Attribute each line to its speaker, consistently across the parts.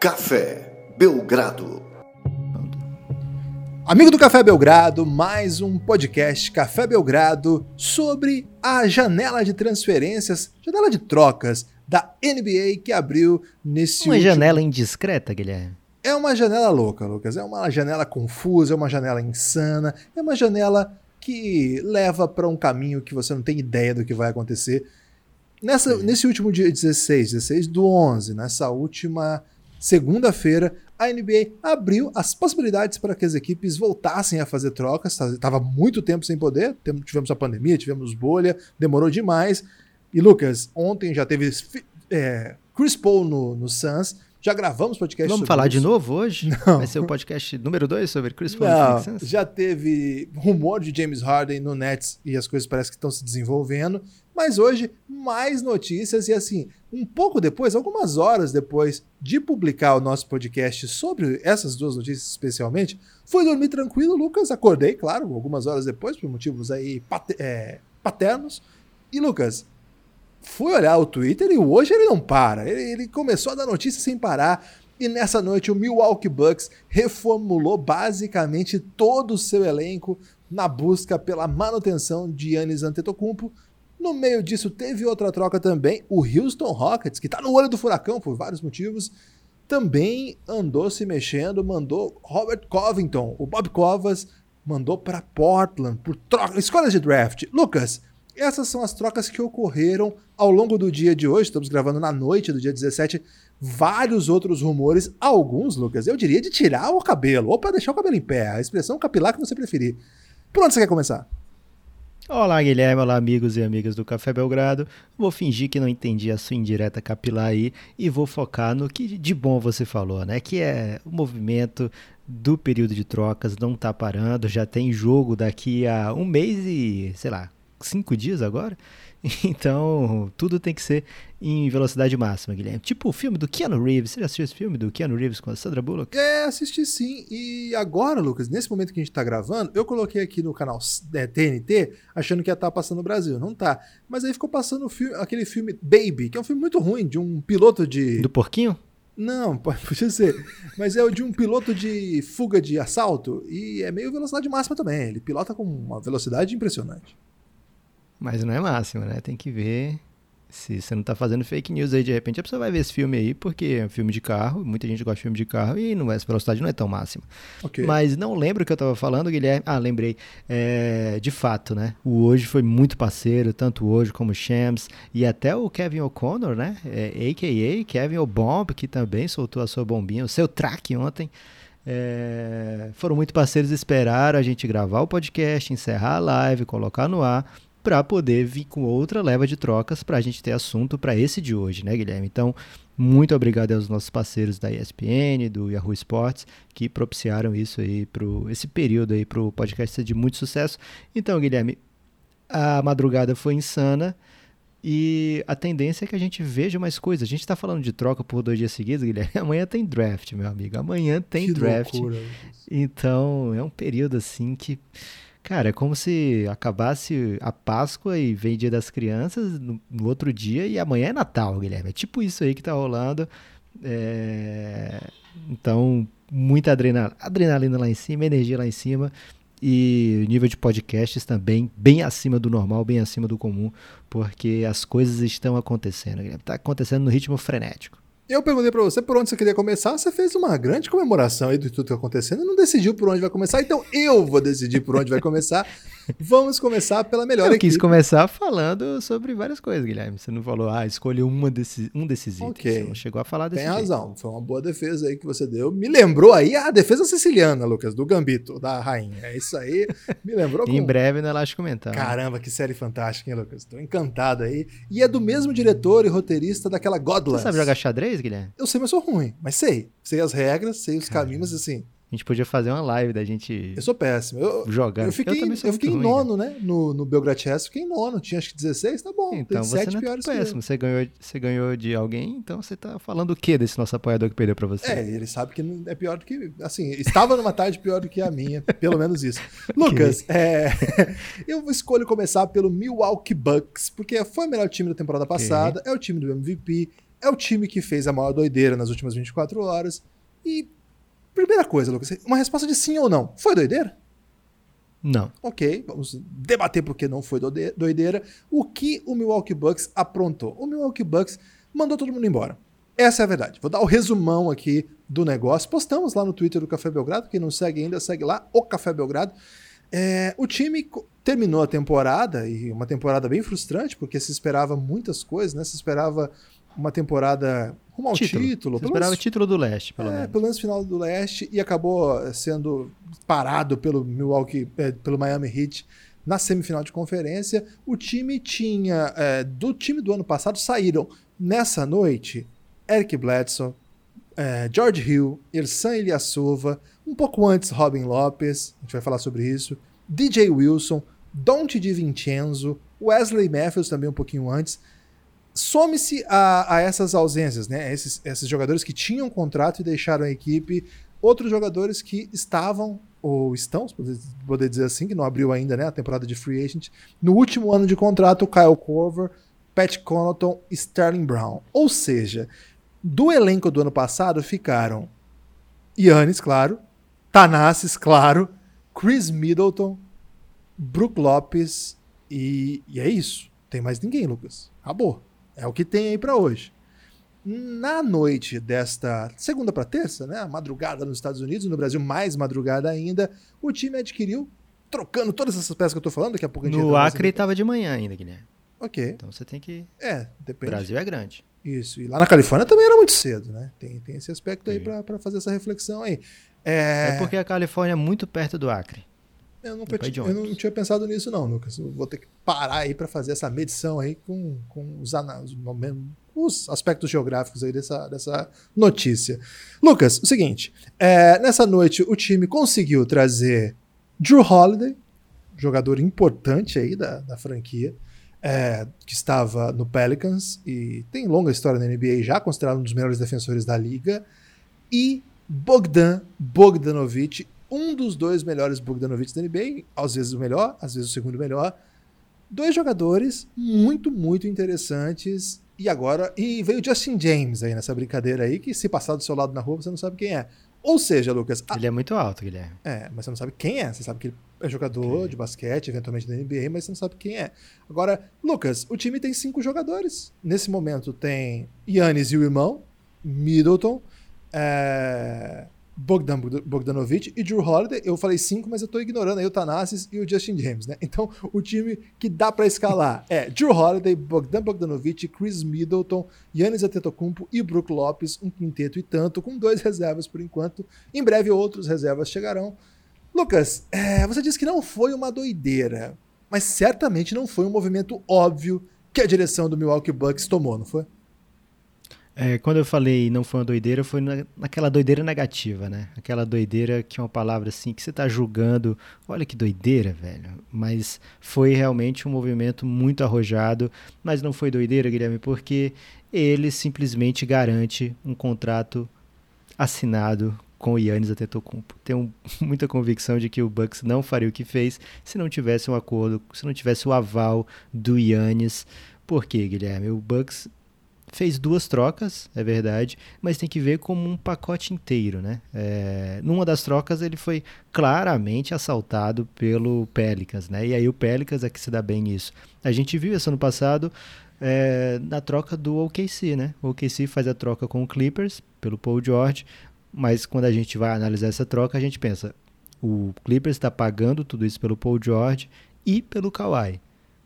Speaker 1: Café Belgrado.
Speaker 2: Amigo do Café Belgrado, mais um podcast Café Belgrado sobre a janela de transferências, janela de trocas da NBA que abriu nesse
Speaker 3: Uma
Speaker 2: último...
Speaker 3: janela indiscreta, Guilherme.
Speaker 2: É uma janela louca, Lucas. É uma janela confusa, é uma janela insana, é uma janela que leva para um caminho que você não tem ideia do que vai acontecer. Nessa, nesse último dia 16, 16 do 11, nessa última segunda-feira, a NBA abriu as possibilidades para que as equipes voltassem a fazer trocas. Estava muito tempo sem poder, tivemos a pandemia, tivemos bolha, demorou demais. E Lucas, ontem já teve é, Chris Paul no, no Suns, já gravamos podcast
Speaker 3: Vamos falar isso. de novo hoje?
Speaker 2: Não.
Speaker 3: Vai ser o podcast número 2 sobre Chris Paul
Speaker 2: Não, Já teve rumor de James Harden no Nets e as coisas parecem que estão se desenvolvendo. Mas hoje, mais notícias e assim, um pouco depois, algumas horas depois de publicar o nosso podcast sobre essas duas notícias especialmente, fui dormir tranquilo, Lucas, acordei, claro, algumas horas depois, por motivos aí é, paternos. E Lucas, fui olhar o Twitter e hoje ele não para. Ele, ele, começou a dar notícias sem parar. E nessa noite o Milwaukee Bucks reformulou basicamente todo o seu elenco na busca pela manutenção de Yannis Antetokounmpo. No meio disso teve outra troca também. O Houston Rockets, que está no olho do furacão por vários motivos, também andou se mexendo, mandou Robert Covington, o Bob Covas, mandou para Portland por troca, escolas de draft. Lucas, essas são as trocas que ocorreram ao longo do dia de hoje. Estamos gravando na noite do dia 17. Vários outros rumores, alguns, Lucas, eu diria de tirar o cabelo, ou para deixar o cabelo em pé, a expressão capilar que você preferir. Por onde você quer começar?
Speaker 3: Olá, Guilherme. Olá, amigos e amigas do Café Belgrado. Vou fingir que não entendi a sua indireta capilar aí e vou focar no que de bom você falou, né? Que é o movimento do período de trocas não tá parando, já tem jogo daqui a um mês e, sei lá, cinco dias agora. Então, tudo tem que ser em velocidade máxima, Guilherme. Tipo o filme do Keanu Reeves. Você já assistiu esse filme do Keanu Reeves com a Sandra Bullock?
Speaker 2: É, assisti sim. E agora, Lucas, nesse momento que a gente tá gravando, eu coloquei aqui no canal é, TNT, achando que ia estar tá passando no Brasil. Não tá. Mas aí ficou passando filme, aquele filme Baby, que é um filme muito ruim, de um piloto de.
Speaker 3: Do porquinho?
Speaker 2: Não, pode ser. Mas é o de um piloto de fuga de assalto e é meio velocidade máxima também. Ele pilota com uma velocidade impressionante.
Speaker 3: Mas não é máximo, né? Tem que ver se você não tá fazendo fake news aí de repente. A pessoa vai ver esse filme aí porque é um filme de carro, muita gente gosta de filme de carro e não, essa velocidade não é tão máxima.
Speaker 2: Okay.
Speaker 3: Mas não lembro o que eu tava falando, Guilherme. Ah, lembrei. É, de fato, né? O Hoje foi muito parceiro, tanto Hoje como o Shams e até o Kevin O'Connor, né? É, A.K.A. Kevin O'Bomb, que também soltou a sua bombinha, o seu track ontem. É, foram muito parceiros, esperaram a gente gravar o podcast, encerrar a live, colocar no ar para poder vir com outra leva de trocas para a gente ter assunto para esse de hoje, né, Guilherme? Então, muito obrigado aos nossos parceiros da ESPN, do Yahoo Sports, que propiciaram isso aí pro esse período aí para o podcast ser de muito sucesso. Então, Guilherme, a madrugada foi insana e a tendência é que a gente veja mais coisas. A gente está falando de troca por dois dias seguidos, Guilherme. Amanhã tem draft, meu amigo. Amanhã tem
Speaker 2: que
Speaker 3: draft.
Speaker 2: Loucura.
Speaker 3: Então, é um período assim que Cara, é como se acabasse a Páscoa e vem Dia das Crianças no, no, outro dia e amanhã é Natal, Guilherme. É tipo isso aí que tá rolando. É... Então, muita adrenalina, adrenalina lá em cima, energia lá em cima e nível de podcasts também bem acima do normal, bem acima do comum, porque as coisas estão acontecendo, Guilherme. Tá acontecendo no ritmo frenético.
Speaker 2: Eu perguntei para você por onde você queria começar, você fez uma grande comemoração aí de tudo que tá acontecendo e não decidiu por onde vai começar, então eu vou decidir por onde vai começar. Vamos começar pela melhor
Speaker 3: eu
Speaker 2: equipe.
Speaker 3: quis começar falando sobre várias coisas, Guilherme. Você não falou, ah, escolhe uma desse, um desses itens.
Speaker 2: Okay.
Speaker 3: Você não chegou a falar desse
Speaker 2: Tem jeito. razão, foi uma boa defesa aí que você deu. Me lembrou aí a defesa siciliana, Lucas, do Gambito, da rainha. É isso aí, me lembrou com...
Speaker 3: Em breve no Elástico Mental.
Speaker 2: Caramba, que série fantástica, hein, Lucas? Tô encantado aí. E é do mesmo diretor e roteirista daquela Godless.
Speaker 3: Você sabe jogar xadrez, Guilherme?
Speaker 2: Eu sei, mas sou ruim. Mas sei. Sei as regras, sei os Caramba. caminhos, assim...
Speaker 3: A gente podia fazer uma live da gente.
Speaker 2: Eu sou péssimo. Eu,
Speaker 3: jogar.
Speaker 2: Eu fiquei, eu, eu fiquei em ruim, nono, né? No, no Belgrade Chess, fiquei em nono. Tinha acho que 16, tá bom.
Speaker 3: Então você
Speaker 2: sete
Speaker 3: não é
Speaker 2: piores
Speaker 3: péssimo. Você ganhou, você ganhou de alguém, então você tá falando o que desse nosso apoiador que perdeu pra você?
Speaker 2: É, ele sabe que é pior do que. Assim, estava numa tarde pior do que a minha, pelo menos isso. Lucas, é, eu escolho começar pelo Milwaukee Bucks, porque foi o melhor time da temporada passada, okay. é o time do MVP é o time que fez a maior doideira nas últimas 24 horas. E, primeira coisa, Lucas, uma resposta de sim ou não. Foi doideira?
Speaker 3: Não.
Speaker 2: Ok, vamos debater porque não foi doideira. O que o Milwaukee Bucks aprontou? O Milwaukee Bucks mandou todo mundo embora. Essa é a verdade. Vou dar o resumão aqui do negócio. Postamos lá no Twitter do Café Belgrado. Quem não segue ainda, segue lá, o Café Belgrado. É, o time terminou a temporada, e uma temporada bem frustrante, porque se esperava muitas coisas, né? Se esperava uma temporada rumo ao título. título
Speaker 3: se esperava menos, título do leste, pelo
Speaker 2: é,
Speaker 3: menos.
Speaker 2: Pelo menos final do leste, e acabou sendo parado pelo Milwaukee, é, pelo Miami Heat na semifinal de conferência. O time tinha, é, do time do ano passado, saíram nessa noite Eric Bledsoe, é, George Hill, Ersan Ilyasova, um pouco antes Robin Lopes, a gente vai falar sobre isso, DJ Wilson, Dante Di Vincenzo, Wesley Matthews também um pouquinho antes. Some-se a, a, essas ausências, né? Esses, esses jogadores que tinham contrato e deixaram a equipe, outros jogadores que estavam ou estão, se poder dizer assim, que não abriu ainda né, a temporada de free agent, no último ano de contrato, Kyle Korver, Pat Connaughton e Sterling Brown. Ou seja, do elenco do ano passado ficaram Yannis, claro, Tanassis, claro, Chris Middleton, Brook Lopes e, e é isso. Tem mais ninguém, Lucas. Acabou. É o que tem aí para hoje. Na noite desta segunda para terça, né, madrugada nos Estados Unidos, no Brasil mais madrugada ainda, o time adquiriu, trocando todas essas peças que eu tô falando, daqui a pouco a gente
Speaker 3: No Acre estava de manhã ainda, Guilherme.
Speaker 2: Ok.
Speaker 3: Então você tem que.
Speaker 2: É, depende.
Speaker 3: O Brasil é grande.
Speaker 2: Isso. E lá na Califórnia também era muito cedo, né? Tem, tem esse aspecto aí para fazer essa reflexão aí.
Speaker 3: É... é... porque a Califórnia é muito perto do Acre.
Speaker 2: Eu, nunca t... eu não tinha pensado nisso, não, Lucas. Eu vou ter que parar aí para fazer essa medição aí com, com os, os aspectos geográficos aí dessa, dessa notícia. Lucas, o seguinte: é, nessa noite o time conseguiu trazer Drew Holiday, jogador importante aí da, da franquia é, que estava no Pelicans e tem longa história na NBA já, considerado um dos melhores defensores da liga, e Bogdan Bogdanovic, um dos dois melhores Bogdanovics da NBA, às vezes o melhor, às vezes o segundo melhor. Dois jogadores muito, muito interessantes. E agora, e veio Justin James aí nessa brincadeira aí, que se passar do seu lado na rua, você não sabe quem é. Ou seja, Lucas.
Speaker 3: Ele a... é muito alto, Guilherme.
Speaker 2: É, mas você não sabe quem é. Você sabe que ele é jogador okay. de basquete, eventualmente da NBA, mas você não sabe quem é. Agora, Lucas, o time tem cinco jogadores. Nesse momento tem Yannis e o irmão, Middleton, é... Bogdan Bogdanovic e Drew Holiday. Eu falei cinco, mas eu tô ignorando aí o Tanassis e o Justin James, né? Então, o time que dá para escalar é Drew Holiday, Bogdan Bogdanovic, Chris Middleton, Yannis Antetokounmpo e Brook Lopes, um quinteto e tanto, com dois reservas por enquanto. Em breve outros reservas chegarão. Lucas, é, você disse que não foi uma doideira, mas certamente não foi um movimento óbvio que a direção do Milwaukee Bucks tomou, não foi?
Speaker 3: É, quando eu falei não foi uma doideira, foi na, naquela doideira negativa, né? Aquela doideira que é uma palavra assim que você está julgando. Olha que doideira, velho. Mas foi realmente um movimento muito arrojado. Mas não foi doideira, Guilherme, porque ele simplesmente garante um contrato assinado com o Yannis Antetokounmpo. Tenho muita convicção de que o Bucks não faria o que fez se não tivesse um acordo, se não tivesse o aval do Yannis. Por quê, Guilherme? O Bucks fez duas trocas, é verdade, mas tem que ver como um pacote inteiro, né? É, numa das trocas ele foi claramente assaltado pelo Pelicans, né? E aí o Pelicans é que se dá bem nisso. A gente viu isso ano passado é, na troca do OKC, né? O OKC faz a troca com o Clippers pelo Paul George, mas quando a gente vai analisar essa troca, a gente pensa, o Clippers está pagando tudo isso pelo Paul George e pelo Kawhi.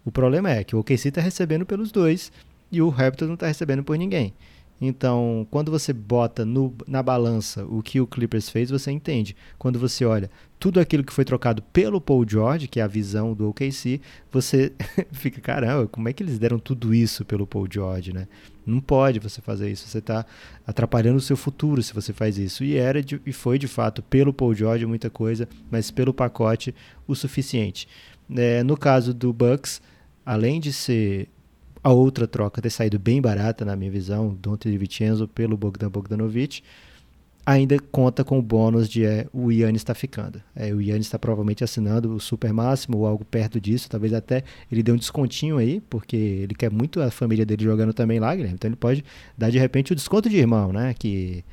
Speaker 3: O problema é que o OKC está recebendo pelos dois e o Raptors não está recebendo por ninguém. Então, quando você bota no, na balança o que o Clippers fez, você entende. Quando você olha tudo aquilo que foi trocado pelo Paul George, que é a visão do OKC, você fica, caramba, como é que eles deram tudo isso pelo Paul George, né? Não pode você fazer isso, você está atrapalhando o seu futuro se você faz isso. E era de, e foi de fato pelo Paul George muita coisa, mas pelo pacote o suficiente. É, no caso do Bucks, além de ser a outra troca ter saído bem barata, na minha visão, Dante de Vincenzo pelo Bogdan Bogdanovic. ainda conta com o bônus de é, o Yannis está ficando. É, o Yannis está provavelmente assinando o super máximo ou algo perto disso. Talvez até ele dê um descontinho aí, porque ele quer muito a família dele jogando também lá, Guilherme. Então ele pode dar de repente o desconto de irmão, né? Que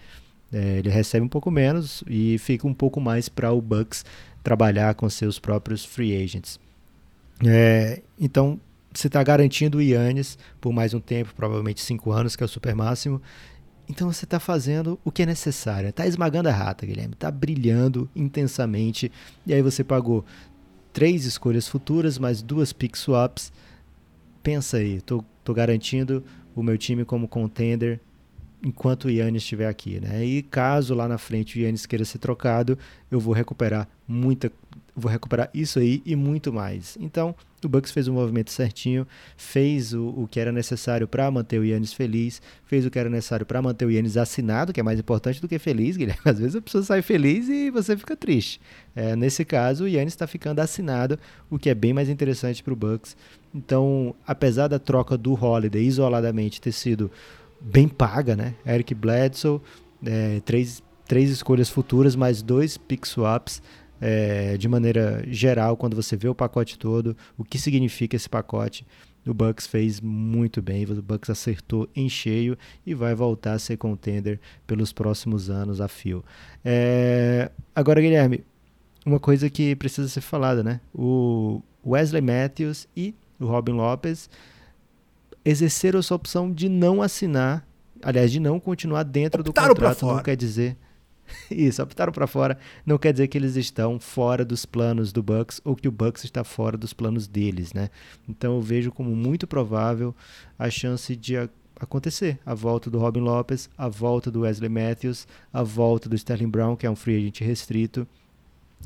Speaker 3: é, ele recebe um pouco menos e fica um pouco mais para o Bucks trabalhar com seus próprios free agents. É, então você está garantindo o Yannis por mais um tempo, provavelmente cinco anos, que é o super máximo. Então você está fazendo o que é necessário. Está esmagando a rata, Guilherme. Está brilhando intensamente. E aí você pagou três escolhas futuras, mais duas pick swaps. Pensa aí, tô garantindo o meu time como contender enquanto o Yannis estiver aqui, né? E caso lá na frente o Yannis queira ser trocado, eu vou recuperar muita, vou recuperar isso aí e muito mais. Então, o Bucks fez o movimento certinho, fez o, o que era necessário para manter o Yannis feliz, fez o que era necessário para manter o Yannis assinado, que é mais importante do que feliz, Guilherme. Às vezes a pessoa sai feliz e você fica triste. É, nesse caso, o Yannis está ficando assinado, o que é bem mais interessante para o Bucks. Então, apesar da troca do Holiday isoladamente ter sido bem paga, né? Eric Bledsoe, é, três, três escolhas futuras, mais dois pick swaps é, de maneira geral, quando você vê o pacote todo, o que significa esse pacote. O Bucks fez muito bem, o Bucks acertou em cheio e vai voltar a ser contender pelos próximos anos a fio. É... Agora, Guilherme, uma coisa que precisa ser falada, né? O Wesley Matthews e o Robin Lopes exerceram essa opção de não assinar, aliás, de não continuar dentro
Speaker 2: Optaram
Speaker 3: do contrato, não quer dizer Isso, optaram para fora. Não quer dizer que eles estão fora dos planos do Bucks ou que o Bucks está fora dos planos deles, né? Então eu vejo como muito provável a chance de acontecer a volta do Robin Lopes, a volta do Wesley Matthews, a volta do Sterling Brown, que é um free agent restrito.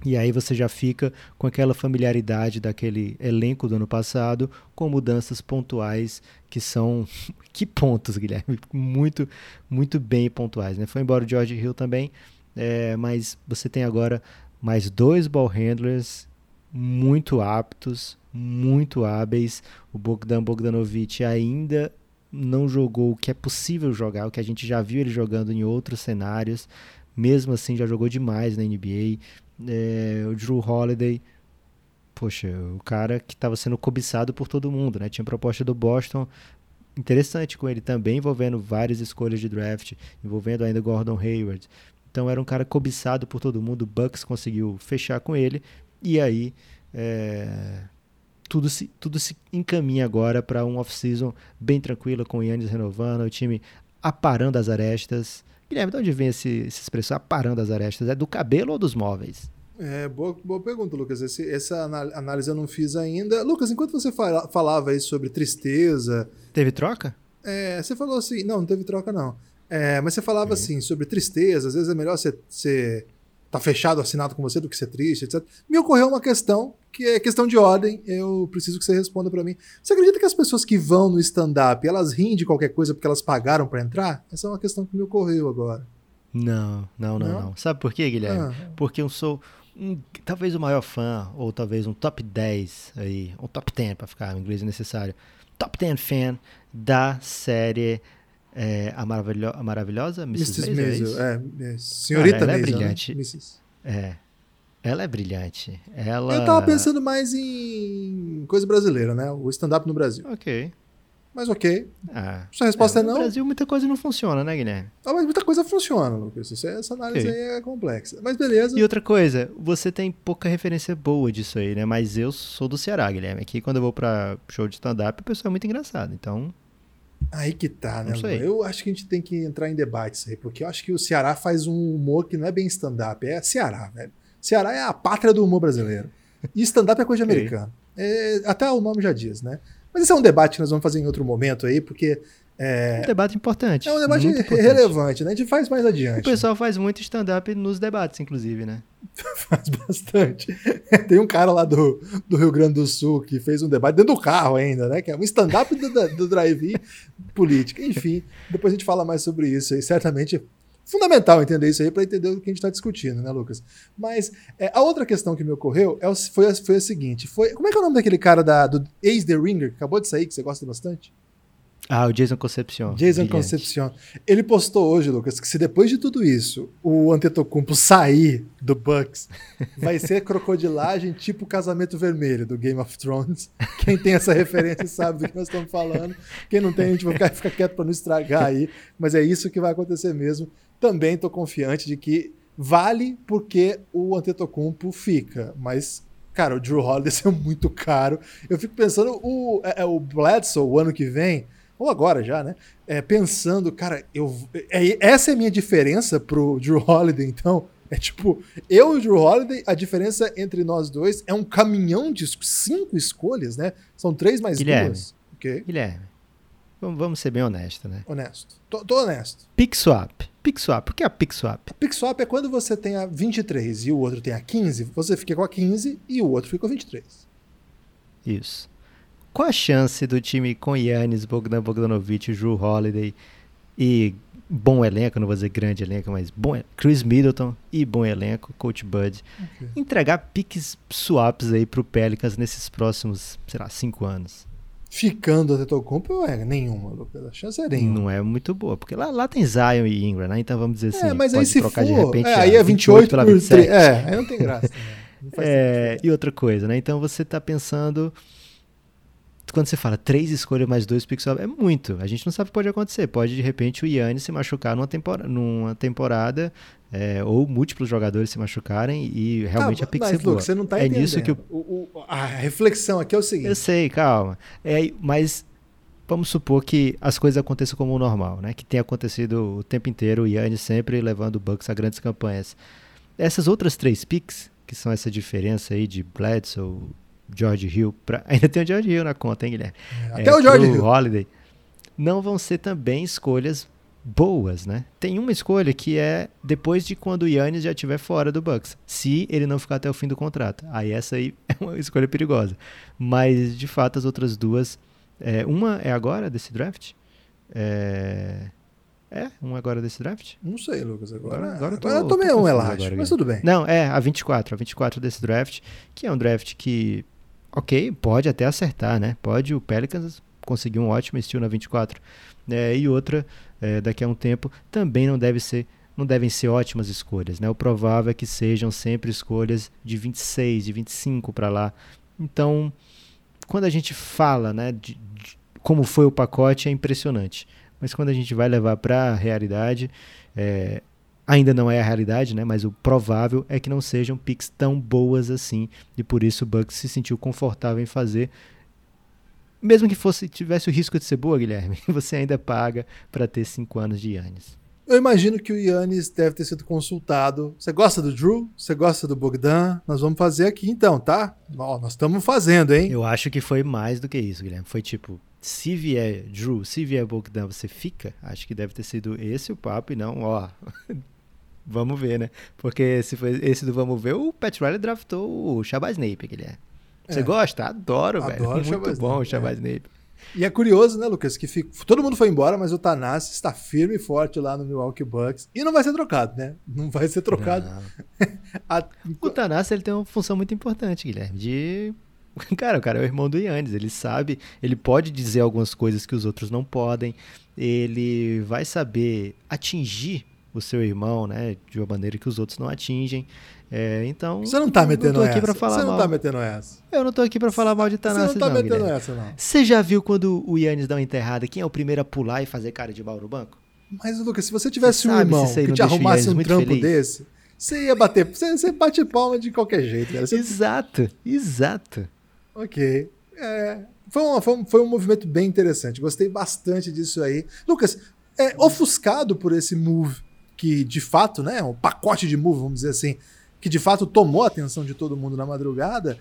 Speaker 3: E aí você já fica com aquela familiaridade daquele elenco do ano passado, com mudanças pontuais que são que pontos, Guilherme, muito muito bem pontuais, né? Foi embora o George Hill também, é, mas você tem agora mais dois ball handlers muito aptos, muito hábeis. O Bogdan Bogdanovic ainda não jogou o que é possível jogar, o que a gente já viu ele jogando em outros cenários. Mesmo assim, já jogou demais na NBA. É, o Drew Holiday, poxa, o cara que estava sendo cobiçado por todo mundo, né? Tinha proposta do Boston interessante com ele também, envolvendo várias escolhas de draft, envolvendo ainda Gordon Hayward. Então era um cara cobiçado por todo mundo. O Bucks conseguiu fechar com ele e aí é, tudo, se, tudo se encaminha agora para um off-season bem tranquilo com o Yannis renovando, o time aparando as arestas. Guilherme, de onde vem esse, essa expressão aparando as arestas? É do cabelo ou dos móveis?
Speaker 2: É, boa, boa pergunta, Lucas. Esse, essa análise eu não fiz ainda. Lucas, enquanto você falava aí sobre tristeza.
Speaker 3: Teve troca?
Speaker 2: É, você falou assim. Não, não teve troca, não. É, mas você falava assim sobre tristeza, às vezes é melhor você, você tá fechado, assinado com você do que ser triste, etc. Me ocorreu uma questão que é questão de ordem, eu preciso que você responda para mim. Você acredita que as pessoas que vão no stand-up, elas riem de qualquer coisa porque elas pagaram para entrar? Essa é uma questão que me ocorreu agora.
Speaker 3: Não, não, não, não. não. Sabe por quê, Guilherme? Ah. Porque eu sou um, talvez o maior fã, ou talvez um top 10 aí, um top 10 para ficar em inglês necessário. Top 10 fan da série é, a, maravilho a maravilhosa Mrs. Mrs. Maisel,
Speaker 2: é, é, senhorita
Speaker 3: Cara, ela
Speaker 2: Maisel,
Speaker 3: é brilhante. Né? É, ela é brilhante. Ela...
Speaker 2: Eu tava pensando mais em coisa brasileira, né? O stand-up no Brasil.
Speaker 3: Ok.
Speaker 2: Mas ok. Ah, Sua resposta é, é não.
Speaker 3: No Brasil muita coisa não funciona, né, Guilherme?
Speaker 2: Ah, mas muita coisa funciona, Lucas. Essa análise okay. aí é complexa. Mas beleza.
Speaker 3: E outra coisa, você tem pouca referência boa disso aí, né? Mas eu sou do Ceará, Guilherme. Aqui quando eu vou pra show de stand-up, o pessoal é muito engraçado. Então,
Speaker 2: Aí que tá, né? Eu acho que a gente tem que entrar em debates aí, porque eu acho que o Ceará faz um humor que não é bem stand-up, é Ceará, velho. Ceará é a pátria do humor brasileiro. E stand-up é coisa de americano. É, até o nome já diz, né? Mas esse é um debate que nós vamos fazer em outro momento aí, porque
Speaker 3: é um debate importante.
Speaker 2: É um debate relevante, né? A gente faz mais adiante. O
Speaker 3: pessoal faz muito stand-up nos debates, inclusive, né?
Speaker 2: faz bastante. Tem um cara lá do, do Rio Grande do Sul que fez um debate dentro do carro ainda, né? Que é um stand-up do, do drive-in política. Enfim, depois a gente fala mais sobre isso aí. Certamente fundamental entender isso aí para entender o que a gente está discutindo, né, Lucas? Mas é, a outra questão que me ocorreu é, foi, foi a seguinte: foi, como é que é o nome daquele cara da, do ex-The Ringer, que acabou de sair, que você gosta bastante?
Speaker 3: Ah, o Jason Concepcion.
Speaker 2: Jason
Speaker 3: brilhante.
Speaker 2: Concepcion. Ele postou hoje, Lucas, que se depois de tudo isso o Antetokounmpo sair do Bucks, vai ser crocodilagem tipo casamento vermelho do Game of Thrones. Quem tem essa referência sabe do que nós estamos falando. Quem não tem, a gente vai ficar, ficar quieto para não estragar aí. Mas é isso que vai acontecer mesmo. Também estou confiante de que vale porque o Antetokounmpo fica, mas cara, o Drew Holiday é muito caro. Eu fico pensando o é, é, o Bledsoe o ano que vem ou agora já, né? É, pensando, cara, eu, é, essa é a minha diferença pro Drew Holiday, então. É tipo, eu e o Drew Holiday, a diferença entre nós dois é um caminhão de cinco escolhas, né? São três mais
Speaker 3: Guilherme.
Speaker 2: duas. Okay.
Speaker 3: Guilherme, vamos, ser bem honestos, né?
Speaker 2: Honesto. Tô, tô honesto.
Speaker 3: Pick swap. Pick swap. Por que a pick swap?
Speaker 2: Pick swap é quando você tem a 23 e o outro tem a 15, você fica com a 15 e o outro fica com a 23.
Speaker 3: Isso. Qual a chance do time com Yannis, Bogdan Bogdanovic, Drew Holiday e bom elenco, não vou dizer grande elenco, mas bom, Chris Middleton e bom elenco, Coach Bud,
Speaker 2: Okay.
Speaker 3: entregar piques swaps aí pro Pelicans nesses próximos, sei lá, cinco anos?
Speaker 2: Ficando até Tocumpo é nenhuma, Lucas. A chance é nenhuma.
Speaker 3: Não é muito boa, porque lá, lá tem Zion e Ingram, né? Então vamos dizer assim,
Speaker 2: é, mas aí se
Speaker 3: trocar
Speaker 2: for,
Speaker 3: de repente
Speaker 2: é,
Speaker 3: a
Speaker 2: aí é 28
Speaker 3: pela
Speaker 2: por
Speaker 3: 27.
Speaker 2: 3. É, aí não tem graça. Né? Não
Speaker 3: É, e outra coisa, né? Então você tá pensando. Quando você fala três escolhas mais dois picks, é muito. A gente não sabe o que pode acontecer. Pode, de repente, o Yannis se machucar numa temporada, numa temporada é, ou múltiplos jogadores se machucarem e realmente
Speaker 2: Tá,
Speaker 3: a pick
Speaker 2: mas,
Speaker 3: ser boa.
Speaker 2: Lucas, você não tá
Speaker 3: é
Speaker 2: entendendo.
Speaker 3: nisso que o
Speaker 2: o, o- a reflexão aqui é o seguinte.
Speaker 3: Eu sei, calma. É, mas vamos supor que as coisas aconteçam como o normal, né? Que tem acontecido o tempo inteiro, o Yannis sempre levando o Bucks a grandes campanhas. Essas outras três picks, que são essa diferença aí de Bledsoe, George Hill, pra... ainda tem o George Hill na conta, hein, Guilherme?
Speaker 2: Até o George Hill.
Speaker 3: Holiday, não vão ser também escolhas boas, né? Tem uma escolha que é depois de quando o Yannis já estiver fora do Bucks, se ele não ficar até o fim do contrato. Aí essa aí é uma escolha perigosa. Mas de fato as outras duas, é, uma é agora desse draft. É, é uma agora desse draft.
Speaker 2: Não sei, Lucas. Agora,
Speaker 3: Agora-
Speaker 2: agora,
Speaker 3: agora eu tô-
Speaker 2: eu
Speaker 3: tô
Speaker 2: tomei um elástico,
Speaker 3: agora,
Speaker 2: mas tudo bem.
Speaker 3: Não, é a 24, a 24 desse draft, que é um draft que, ok, pode até acertar, né? Pode o Pelicans conseguir um ótimo estilo na 24. É, e outra, é, daqui a um tempo, também não deve ser não devem ser ótimas escolhas, né? O provável é que sejam sempre escolhas de 26, de 25 para lá. Então, quando a gente fala, né, de, de como foi o pacote, é impressionante. Mas quando a gente vai levar para a realidade, é, ainda não é a realidade, né? Mas o provável é que não sejam picks tão boas assim. E por isso o Bucks se sentiu confortável em fazer. Mesmo que fosse tivesse o risco de ser boa, Guilherme, você ainda paga para ter 5 anos de Yannis.
Speaker 2: Eu imagino que o Yannis deve ter sido consultado. Você gosta do Drew? Você gosta do Bogdan? Nós vamos fazer aqui então, tá? Ó, nós estamos fazendo, hein?
Speaker 3: Eu acho que foi mais do que isso, Guilherme. Foi tipo, se vier Drew, se vier Bogdan, você fica? Acho que deve ter sido esse o papo e não, ó. vamos ver, né? Porque se foi esse do vamos ver, o Pat Riley draftou o Shabazz Napier, Guilherme. Você
Speaker 2: É.
Speaker 3: gosta? Adoro, velho.
Speaker 2: Adoro o
Speaker 3: Muito
Speaker 2: Shabazz
Speaker 3: bom o Shabazz Napier.
Speaker 2: E é curioso, né, Lucas, que fica- todo mundo foi embora, mas o Tanassi está firme e forte lá no Milwaukee Bucks. E não vai ser trocado, né? Não vai ser trocado. A-
Speaker 3: O Tanassi ele tem uma função muito importante, Guilherme, de cara, o cara é o irmão do Yannis, ele sabe, ele pode dizer algumas coisas que os outros não podem, ele vai saber atingir o seu irmão, né, de uma maneira que os outros não atingem. É, então,
Speaker 2: Você não tá metendo
Speaker 3: tô aqui
Speaker 2: essa.
Speaker 3: falar
Speaker 2: Você não
Speaker 3: mal.
Speaker 2: tá metendo essa.
Speaker 3: Eu não tô aqui pra falar mal de
Speaker 2: Você
Speaker 3: Tanassi,
Speaker 2: não tá
Speaker 3: não,
Speaker 2: metendo
Speaker 3: Guilherme.
Speaker 2: essa, não.
Speaker 3: Você já viu quando o Yannis dá uma enterrada, quem é o primeiro a pular e fazer cara de mal no banco?
Speaker 2: Mas, Lucas, se você tivesse
Speaker 3: Você
Speaker 2: um irmão que
Speaker 3: não
Speaker 2: te arrumasse um trampo
Speaker 3: feliz?
Speaker 2: desse, você ia bater. Você, você bate palma de qualquer jeito, cara. Você-
Speaker 3: Exato, exato.
Speaker 2: Ok. É, foi, uma- foi um, foi um movimento bem interessante. Gostei bastante disso aí. Lucas, é, ofuscado por esse move, que de fato, né, um pacote de move, vamos dizer assim, que de fato tomou a atenção de todo mundo na madrugada,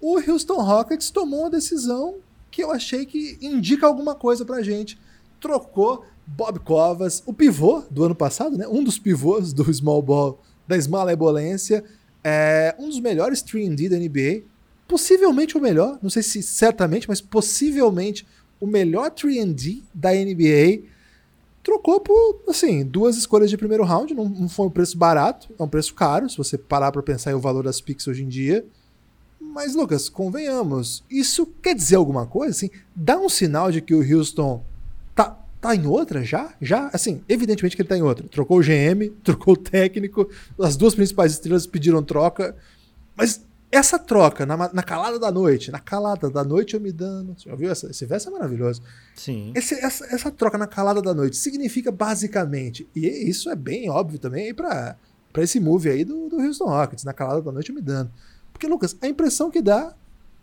Speaker 2: o Houston Rockets tomou uma decisão que eu achei que indica alguma coisa pra gente. Trocou Bob Covas, o pivô do ano passado, né? Um dos pivôs do small ball, da Smalebolência, é um dos melhores 3D da NBA, possivelmente o melhor, não sei se certamente, mas possivelmente o melhor 3D da NBA. Trocou por, assim, duas escolhas de primeiro round, não, não foi um preço barato, é um preço caro, se você parar pra pensar em o valor das picks hoje em dia. Mas, Lucas, convenhamos, isso quer dizer alguma coisa? Assim, dá um sinal de que o Houston tá em outra já? Já? Assim, evidentemente que ele tá em outra. Trocou o GM, trocou o técnico, as duas principais estrelas pediram troca. Mas essa troca, na, na calada da noite, na calada da noite eu me dando. Você já viu? Essa, esse verso é maravilhoso.
Speaker 3: Sim.
Speaker 2: Esse, essa, essa troca na calada da noite significa basicamente, e isso é bem óbvio também para esse move aí do, do Houston Rockets, na calada da noite eu me dando. Porque, Lucas, a impressão que dá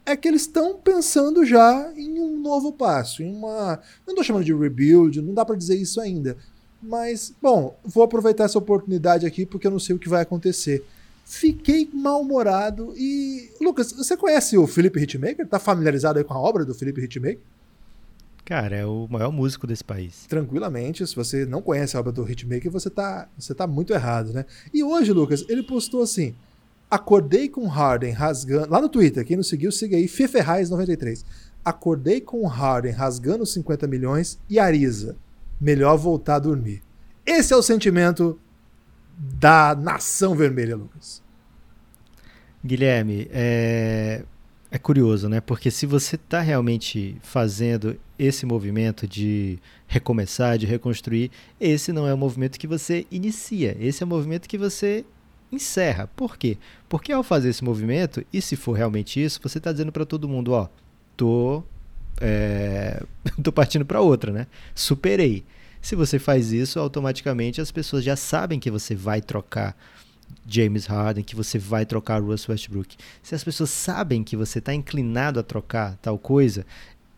Speaker 2: é que eles estão pensando já em um novo passo, em uma. Não estou chamando de rebuild, não dá para dizer isso ainda. Mas, bom, vou aproveitar essa oportunidade aqui porque eu não sei o que vai acontecer. Fiquei mal-humorado e. Lucas, você conhece o Felipe Hitmaker? Tá familiarizado aí com a obra do Felipe Hitmaker?
Speaker 3: Cara, é o maior músico desse país.
Speaker 2: Tranquilamente, se você não conhece a obra do Hitmaker, você tá, você tá muito errado, né? E hoje, Lucas, ele postou assim: Acordei com Harden rasgando. Lá no Twitter, quem não seguiu, siga aí, Feferrais93. Acordei com Harden rasgando 50 milhões e Ariza. Melhor voltar a dormir. Esse é o sentimento da nação vermelha, Lucas.
Speaker 3: Guilherme, é, é curioso, né? Porque se você está realmente fazendo esse movimento de recomeçar, de reconstruir, esse não é o movimento que você inicia, esse é o movimento que você encerra. Por quê? Porque ao fazer esse movimento, e se for realmente isso, você está dizendo para todo mundo, ó, tô, é, tô partindo para outra, né? Superei. Se você faz isso, automaticamente as pessoas já sabem que você vai trocar James Harden, que você vai trocar Russell Westbrook. Se as pessoas sabem que você está inclinado a trocar tal coisa,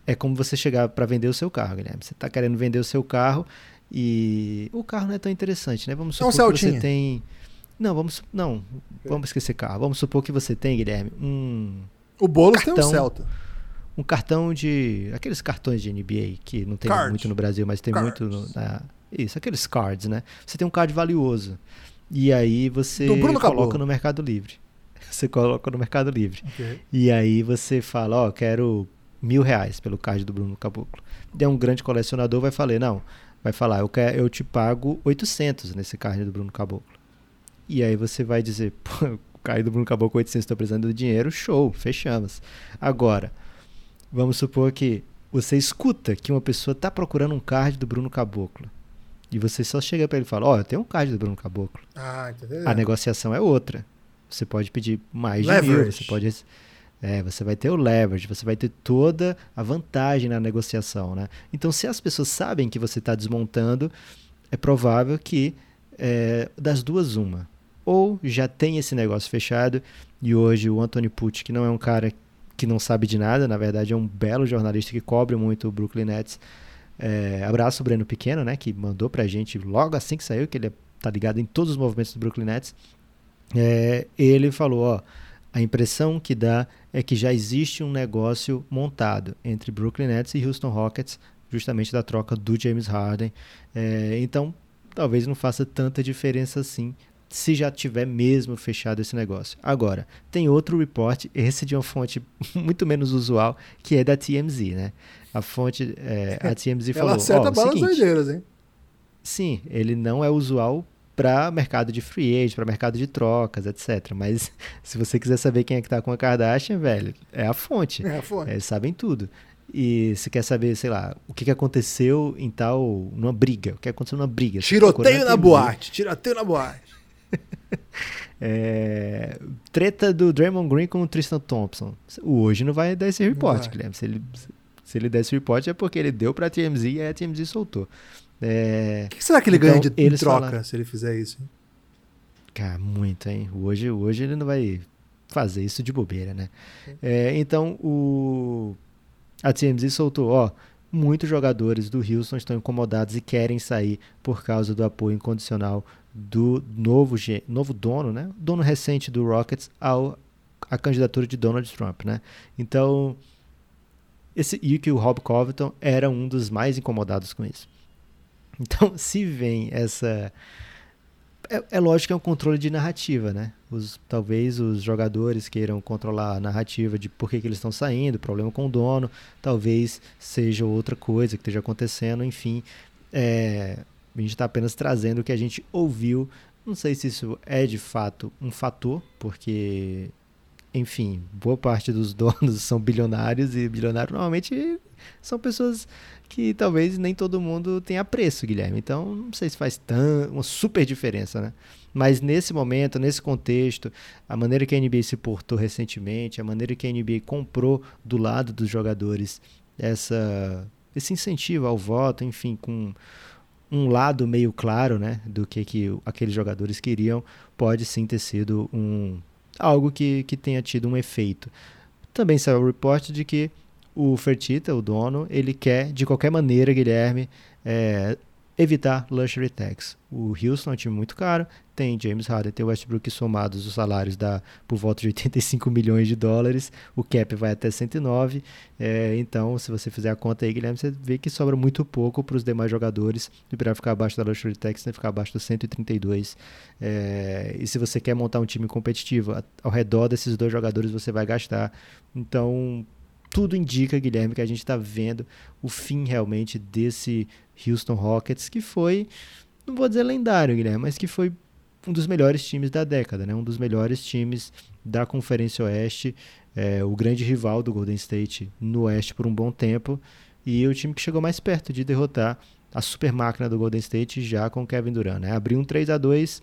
Speaker 3: é como você chegar para vender o seu carro, Guilherme. Você está querendo vender o seu carro e o carro não é tão interessante, né? Vamos supor
Speaker 2: é um
Speaker 3: que você tem não, vamos não, vamos esquecer carro. Vamos supor que você tem, Guilherme, um
Speaker 2: o Boulos tem um Celta.
Speaker 3: Um cartão de aqueles cartões de NBA que não tem Card. muito no Brasil, mas tem Cards. muito no, na, isso, aqueles cards, né? Você tem um card valioso. E aí você coloca Caboclo. no Mercado Livre. Você coloca no Mercado Livre. Okay. E aí você fala, ó, oh, quero mil reais pelo card do Bruno Caboclo. é um grande colecionador, vai falar, não, vai falar, eu, quero, eu te pago 800 nesse card do Bruno Caboclo. E aí você vai dizer, pô, o Caio do Bruno acabou com 800, estou precisando do dinheiro, show, fechamos. Agora, vamos supor que você escuta que uma pessoa está procurando um card do Bruno Caboclo. E você só chega para ele e fala: Ó, oh, eu tenho um card do Bruno Caboclo.
Speaker 2: Ah, entendeu?
Speaker 3: A negociação é outra. Você pode pedir mais leverage. de mil, você pode. É, você vai ter o leverage, você vai ter toda a vantagem na negociação, né? Então, se as pessoas sabem que você está desmontando, é provável que é, das duas uma ou já tem esse negócio fechado e hoje o Anthony Pucci, que não é um cara que não sabe de nada, na verdade é um belo jornalista que cobre muito o Brooklyn Nets. É, abraço Breno Pequeno, né, que mandou pra gente logo assim que saiu, que ele tá ligado em todos os movimentos do Brooklyn Nets. É, ele falou, ó, a impressão que dá é que já existe um negócio montado entre Brooklyn Nets e Houston Rockets, justamente da troca do James Harden. É, então, talvez não faça tanta diferença assim se já tiver mesmo fechado esse negócio. Agora, tem outro report, esse de uma fonte muito menos usual, que é da TMZ, né? A fonte, é, a TMZ falou... Ela
Speaker 2: acerta oh, balas doideiras, hein?
Speaker 3: Sim, ele não é usual para mercado de free agent, para mercado de trocas, etc. Mas se você quiser saber quem é que tá com a Kardashian, velho, é a fonte.
Speaker 2: É a fonte.
Speaker 3: Eles sabem tudo. E se quer saber, sei lá, o que, que aconteceu em tal. numa briga. O que aconteceu numa briga.
Speaker 2: Tiroteio na boate. Tiroteio na boate.
Speaker 3: é, treta do Draymond Green com o Tristan Thompson. O hoje não vai dar esse report, Guilherme. Se ele, se ele der esse report é porque ele deu pra TMZ e a TMZ soltou. É,
Speaker 2: o que será que ele então, ganha de eles troca falaram, se ele fizer isso?
Speaker 3: Cara, muito, hein? Hoje, hoje ele não vai fazer isso de bobeira, né? É, então, o, a TMZ soltou, ó, muitos jogadores do Houston estão incomodados e querem sair por causa do apoio incondicional do novo, novo dono, né? dono recente do Rockets ao a candidatura de Donald Trump, né? Então, esse e que o Rob Covington era um dos mais incomodados com isso. Então, se vem essa é, é lógico que é um controle de narrativa, né? Os, talvez os jogadores queiram controlar a narrativa de por que, que eles estão saindo, problema com o dono, talvez seja outra coisa que esteja acontecendo, enfim. É, a gente está apenas trazendo o que a gente ouviu. Não sei se isso é de fato um fator, porque, enfim, boa parte dos donos são bilionários e bilionário normalmente são pessoas que talvez nem todo mundo tenha apreço, Guilherme. Então, não sei se faz tão, uma super diferença, né? Mas nesse momento, nesse contexto, a maneira que a NBA se portou recentemente, a maneira que a NBA comprou do lado dos jogadores essa, esse incentivo ao voto, enfim, com um lado meio claro, né, do que, que aqueles jogadores queriam, pode sim ter sido um algo que, que tenha tido um efeito. Também saiu o report de que o Fertita, o dono, ele quer de qualquer maneira, Guilherme, é, evitar luxury tax. O Houston é um time muito caro, tem James Harden, tem Westbrook somados os salários dá por volta de 85 milhões de dólares, o cap vai até 109, é, então se você fizer a conta aí, Guilherme, você vê que sobra muito pouco para os demais jogadores para ficar abaixo da luxury tax, né, ficar abaixo dos 132. É, e se você quer montar um time competitivo, ao redor desses dois jogadores você vai gastar. Então, tudo indica, Guilherme, que a gente está vendo o fim realmente desse Houston Rockets, que foi, não vou dizer lendário, Guilherme, mas que foi um dos melhores times da década, né? um dos melhores times da Conferência Oeste, é, o grande rival do Golden State no Oeste por um bom tempo, e o time que chegou mais perto de derrotar a super máquina do Golden State já com Kevin Durant. Né? Abriu um 3 a 2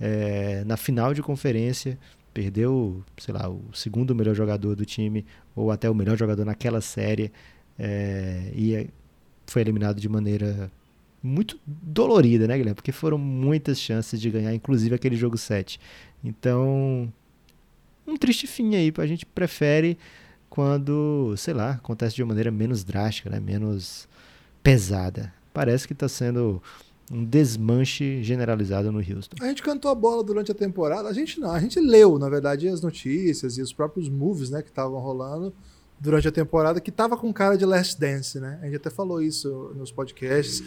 Speaker 3: é, na final de conferência, perdeu, sei lá, o segundo melhor jogador do time, ou até o melhor jogador naquela série, é, e foi eliminado de maneira muito dolorida, né, Guilherme? Porque foram muitas chances de ganhar, inclusive aquele jogo 7. Então, um triste fim aí, a gente prefere quando, sei lá, acontece de uma maneira menos drástica, né, menos pesada. Parece que está sendo um desmanche generalizado no Houston.
Speaker 2: A gente cantou a bola durante a temporada, a gente não, a gente leu, na verdade, as notícias e os próprios moves, né, que estavam rolando durante a temporada, que tava com cara de Last Dance, né? A gente até falou isso nos podcasts,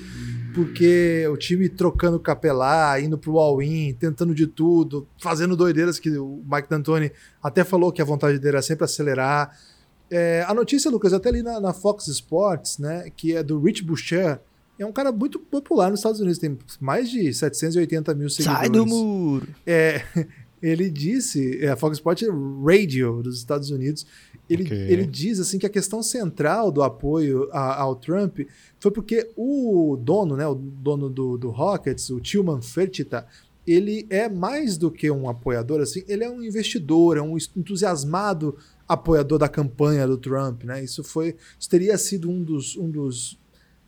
Speaker 2: porque o time trocando capelar, indo pro all-in, tentando de tudo, fazendo doideiras que o Mike D'Antoni até falou que a vontade dele era sempre acelerar. É, a notícia, Lucas, até ali na, na Fox Sports, né, que é do Rich Boucher, é um cara muito popular nos Estados Unidos, tem mais de 780 mil seguidores.
Speaker 3: Sai do muro!
Speaker 2: É, ele disse, é a Fox Sports Radio dos Estados Unidos, ele, okay. ele diz assim que a questão central do apoio a, ao Trump foi porque o dono, né, o dono do, do Rockets, o Tillman Fertitta, ele é mais do que um apoiador, assim, ele é um investidor, é um entusiasmado apoiador da campanha do Trump, né? Isso foi, isso teria sido um dos, um dos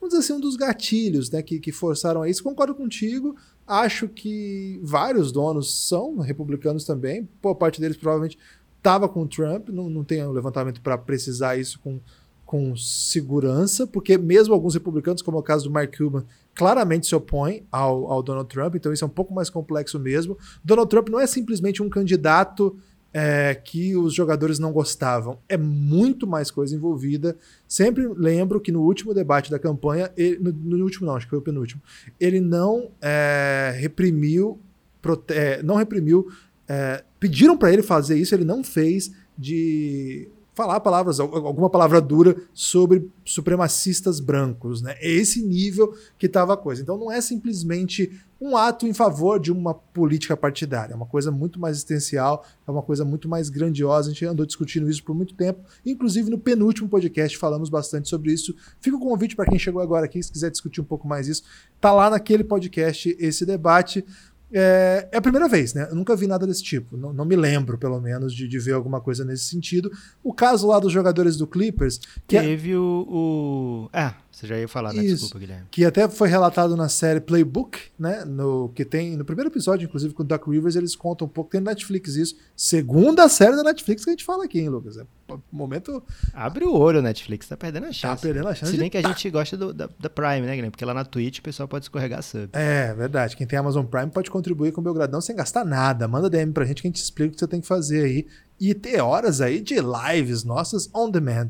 Speaker 2: vamos dizer assim, um dos gatilhos né, que, que forçaram a isso. Concordo contigo. Acho que vários donos são republicanos também. Boa parte deles provavelmente estava com o Trump. Não, não tem um levantamento para precisar isso com, com segurança, porque mesmo alguns republicanos, como é o caso do Mark Cuban, claramente se opõem ao, ao Donald Trump. Então isso é um pouco mais complexo mesmo. Donald Trump não é simplesmente um candidato é, que os jogadores não gostavam. É muito mais coisa envolvida. Sempre lembro que no último debate da campanha, ele, no, no, último não, acho que foi o penúltimo, ele não é, reprimiu, prote, é, não reprimiu, é, pediram para ele fazer isso, ele não fez de falar palavras, alguma palavra dura sobre supremacistas brancos, né? É esse nível que estava a coisa. Então não é simplesmente um ato em favor de uma política partidária, é uma coisa muito mais existencial, é uma coisa muito mais grandiosa. A gente andou discutindo isso por muito tempo, inclusive no penúltimo podcast falamos bastante sobre isso. Fica o convite para quem chegou agora aqui, se quiser discutir um pouco mais isso, tá lá naquele podcast esse debate. É, é, a primeira vez, né? Eu nunca vi nada desse tipo. Não, não me lembro, pelo menos, de, de, ver alguma coisa nesse sentido. O caso lá dos jogadores do Clippers.
Speaker 3: Que é Teve é... o, o. Ah, você já ia falar, né? Isso, Desculpa, Guilherme.
Speaker 2: Que até foi relatado na série Playbook, né? No, que tem. No primeiro episódio, inclusive, com o Doc Rivers, eles contam um pouco. Tem no Netflix isso. Segunda série da Netflix que a gente fala aqui, hein, Lucas? É momento.
Speaker 3: Abre o olho, Netflix. Tá perdendo a tá chance.
Speaker 2: Tá perdendo a chance.
Speaker 3: Se bem que a
Speaker 2: tá.
Speaker 3: gente gosta do, da, da, Prime, né, Guilherme? Porque lá na Twitch o pessoal pode escorregar sub.
Speaker 2: É, verdade. Quem tem Amazon Prime pode contribuir com o Belgradão sem gastar nada. Manda DM pra gente que a gente explica o que você tem que fazer aí e ter horas aí de lives nossas on demand.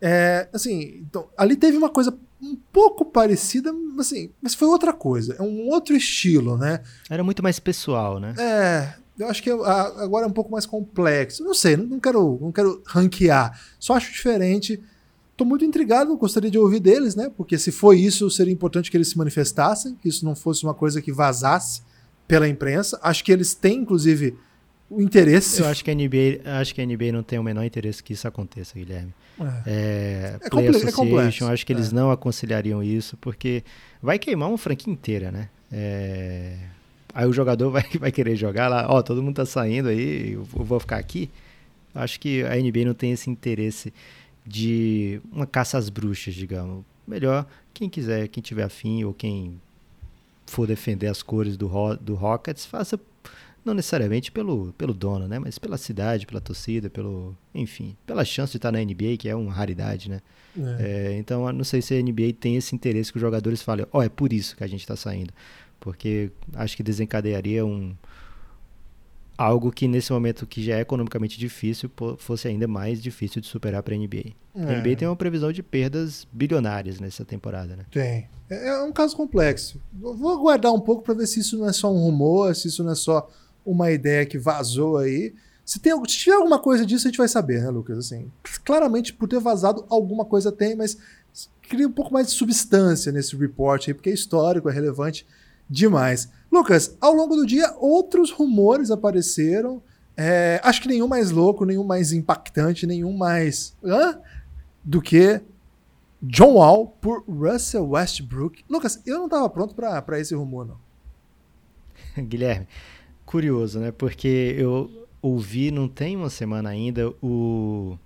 Speaker 2: É, assim, então, ali teve uma coisa um pouco parecida, assim, mas foi outra coisa. É um outro estilo, né?
Speaker 3: Era muito mais pessoal, né?
Speaker 2: É, eu acho que agora é um pouco mais complexo. Não sei, não quero, não quero ranquear. Só acho diferente. Tô muito intrigado, gostaria de ouvir deles, né? Porque se foi isso, seria importante que eles se manifestassem, que isso não fosse uma coisa que vazasse pela imprensa. Acho que eles têm, inclusive, o interesse.
Speaker 3: Eu acho que a NBA, acho que a NBA não tem o menor interesse que isso aconteça, Guilherme. É, é, Play é Association, acho que eles é. não aconselhariam isso, porque vai queimar uma franquia inteira, né? É... Aí o jogador vai, vai querer jogar lá, ó, oh, todo mundo tá saindo aí, eu vou ficar aqui. Acho que a NBA não tem esse interesse de uma caça às bruxas, digamos. Melhor, quem quiser, quem tiver afim ou quem for defender as cores do, do Rockets, faça não necessariamente pelo, pelo dono, né? Mas pela cidade, pela torcida, pelo. Enfim, pela chance de estar na NBA, que é uma raridade, né? É. É, então, não sei se a NBA tem esse interesse que os jogadores falem, ó, oh, é por isso que a gente está saindo. Porque acho que desencadearia um. Algo que nesse momento que já é economicamente difícil, fosse ainda mais difícil de superar para a NBA. É. A NBA tem uma previsão de perdas bilionárias nessa temporada, né?
Speaker 2: Tem. É, é um caso complexo. Vou aguardar um pouco para ver se isso não é só um rumor, se isso não é só uma ideia que vazou aí. Se, tem, se tiver alguma coisa disso, a gente vai saber, né, Lucas? Assim, claramente, por ter vazado, alguma coisa tem, mas cria um pouco mais de substância nesse report aí, porque é histórico, é relevante demais. Lucas, ao longo do dia, outros rumores apareceram. É, acho que nenhum mais louco, nenhum mais impactante, nenhum mais. Hã? Do que John Wall por Russell Westbrook. Lucas, eu não estava pronto para esse rumor, não.
Speaker 3: Guilherme, curioso, né? Porque eu ouvi, não tem uma semana ainda, o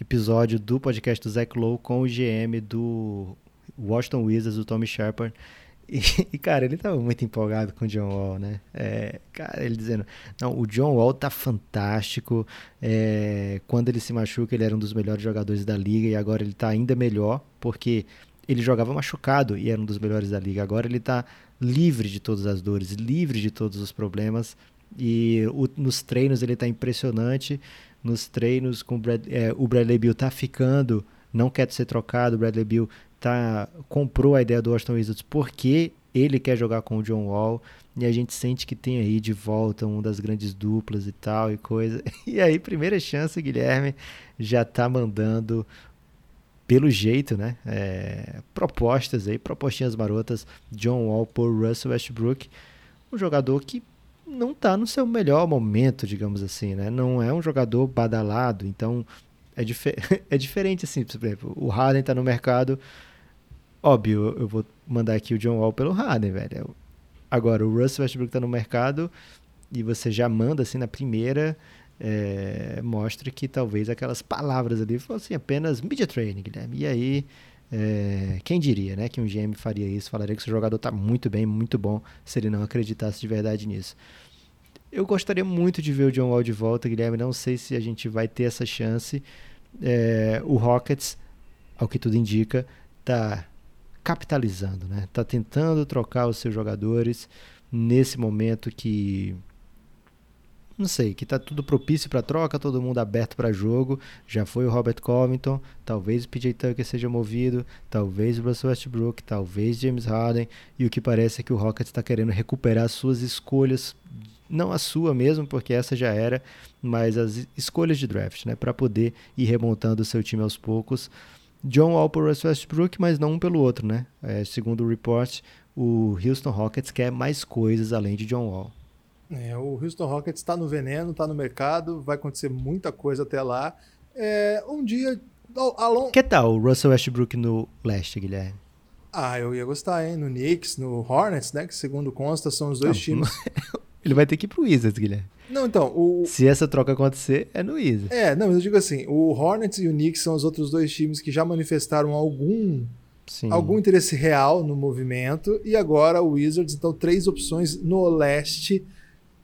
Speaker 3: episódio do podcast do Zach Lowe com o GM do Washington Wizards, o Tommy Shepard. E, cara, ele tava muito empolgado com o John Wall, né? É, cara, ele dizendo: Não, o John Wall tá fantástico. É, quando ele se machuca, ele era um dos melhores jogadores da liga e agora ele tá ainda melhor, porque ele jogava machucado e era um dos melhores da liga. Agora ele tá livre de todas as dores, livre de todos os problemas. E o, nos treinos ele está impressionante. Nos treinos com o, Brad, é, o Bradley Bill está ficando, não quer ser trocado. O Bradley Bill tá, comprou a ideia do Washington Wizards porque ele quer jogar com o John Wall. E a gente sente que tem aí de volta uma das grandes duplas e tal e coisa. E aí, primeira chance, Guilherme já tá mandando pelo jeito, né? É, propostas aí, propostinhas marotas, John Wall por Russell Westbrook, um jogador que não está no seu melhor momento, digamos assim, né? Não é um jogador badalado, então é, dif é diferente assim, por exemplo, o Harden está no mercado, óbvio, eu vou mandar aqui o John Wall pelo Harden, velho. Agora, o Russell Westbrook está no mercado e você já manda assim na primeira é, mostra que talvez aquelas palavras ali fossem apenas media training, Guilherme. E aí, é, quem diria, né, que um GM faria isso? Falaria que o jogador está muito bem, muito bom, se ele não acreditasse de verdade nisso. Eu gostaria muito de ver o John Wall de volta, Guilherme. Não sei se a gente vai ter essa chance. É, o Rockets, ao que tudo indica, está capitalizando, né? Está tentando trocar os seus jogadores nesse momento que não sei, que tá tudo propício para troca, todo mundo aberto para jogo. Já foi o Robert Covington, talvez o PJ Tucker seja movido, talvez o Russell Westbrook, talvez James Harden, e o que parece é que o Rockets está querendo recuperar suas escolhas, não a sua mesmo, porque essa já era, mas as escolhas de draft, né, para poder ir remontando o seu time aos poucos. John Wall por Russell Westbrook, mas não um pelo outro, né? É, segundo o report, o Houston Rockets quer mais coisas além de John Wall.
Speaker 2: É, o Houston Rockets está no veneno, está no mercado, vai acontecer muita coisa até lá. É, um dia.
Speaker 3: Along... Que tal o Russell Westbrook no leste, Guilherme?
Speaker 2: Ah, eu ia gostar, hein? No Knicks, no Hornets, né? Que segundo consta são os dois Não, times.
Speaker 3: Ele vai ter que ir pro Wizards, Guilherme.
Speaker 2: Não, então. O...
Speaker 3: Se essa troca acontecer, é no Wizards.
Speaker 2: É, não, mas eu digo assim: o Hornets e o Knicks são os outros dois times que já manifestaram algum. Sim. Algum interesse real no movimento. E agora o Wizards, então, três opções no leste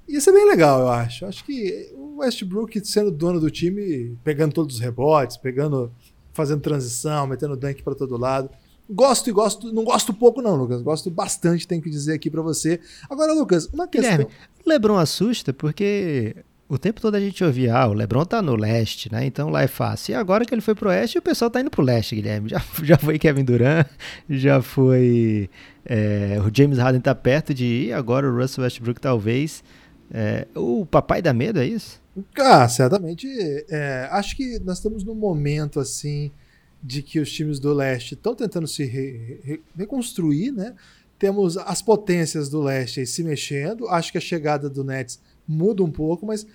Speaker 2: Ia ser bem legal, eu acho. Acho que o Westbrook sendo dono do time, pegando todos os rebotes, pegando, fazendo transição, metendo dunk para todo lado. Gosto e gosto, não gosto pouco não, Lucas. Gosto bastante, tenho que dizer aqui para você. Agora, Lucas, uma questão. Guilherme,
Speaker 3: LeBron assusta porque o tempo todo a gente ouvia, ah, o LeBron tá no leste, né? Então lá é fácil. E agora que ele foi pro oeste, o pessoal tá indo pro leste, Guilherme. Já, já foi Kevin Durant, já foi. É, o James Harden tá perto de ir, agora o Russell Westbrook talvez. É, o papai dá medo, é isso?
Speaker 2: Ah, certamente. É, acho que nós estamos num momento assim de que os times do leste estão tentando se re, re, reconstruir, né? Temos as potências do leste se mexendo. Acho que a chegada do Nets muda um pouco, mas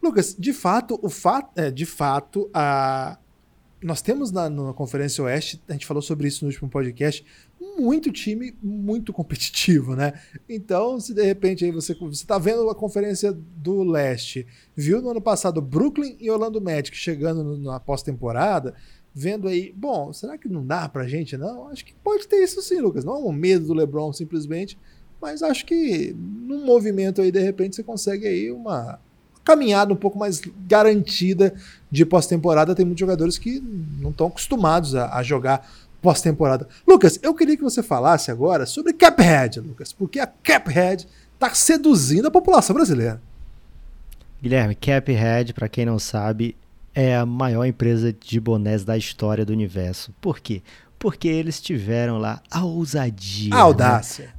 Speaker 2: Lucas, de fato, o fato, é, de fato, a nós temos na, na Conferência Oeste, a gente falou sobre isso no último podcast, muito time muito competitivo, né? Então, se de repente aí você você tá vendo a Conferência do Leste, viu no ano passado Brooklyn e Orlando Magic chegando na pós-temporada, vendo aí, bom, será que não dá pra gente não? Acho que pode ter isso sim, Lucas. Não é um medo do LeBron simplesmente, mas acho que num movimento aí de repente você consegue aí uma caminhada um pouco mais garantida de pós-temporada. Tem muitos jogadores que não estão acostumados a, a jogar pós-temporada. Lucas, eu queria que você falasse agora sobre Caphead, Lucas, porque a Caphead está seduzindo a população brasileira.
Speaker 3: Guilherme, Caphead, para quem não sabe, é a maior empresa de bonés da história do universo. Por quê? Porque eles tiveram lá a ousadia.
Speaker 2: A audácia. Né?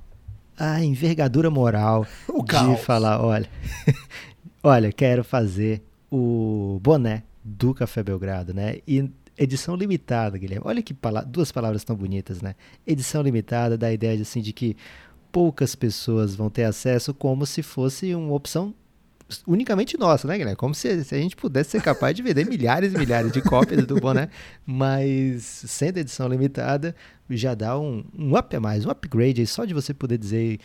Speaker 3: A envergadura moral o de caos. falar: olha, Olha, quero fazer o boné do Café Belgrado, né? E edição limitada, Guilherme. Olha que pala duas palavras tão bonitas, né? Edição limitada dá a ideia de, assim, de que poucas pessoas vão ter acesso como se fosse uma opção unicamente nossa, né, Guilherme? Como se, se, a gente pudesse ser capaz de vender milhares e milhares de cópias do boné, mas sendo edição limitada, já dá um, um up a mais, um upgrade aí, só de você poder dizer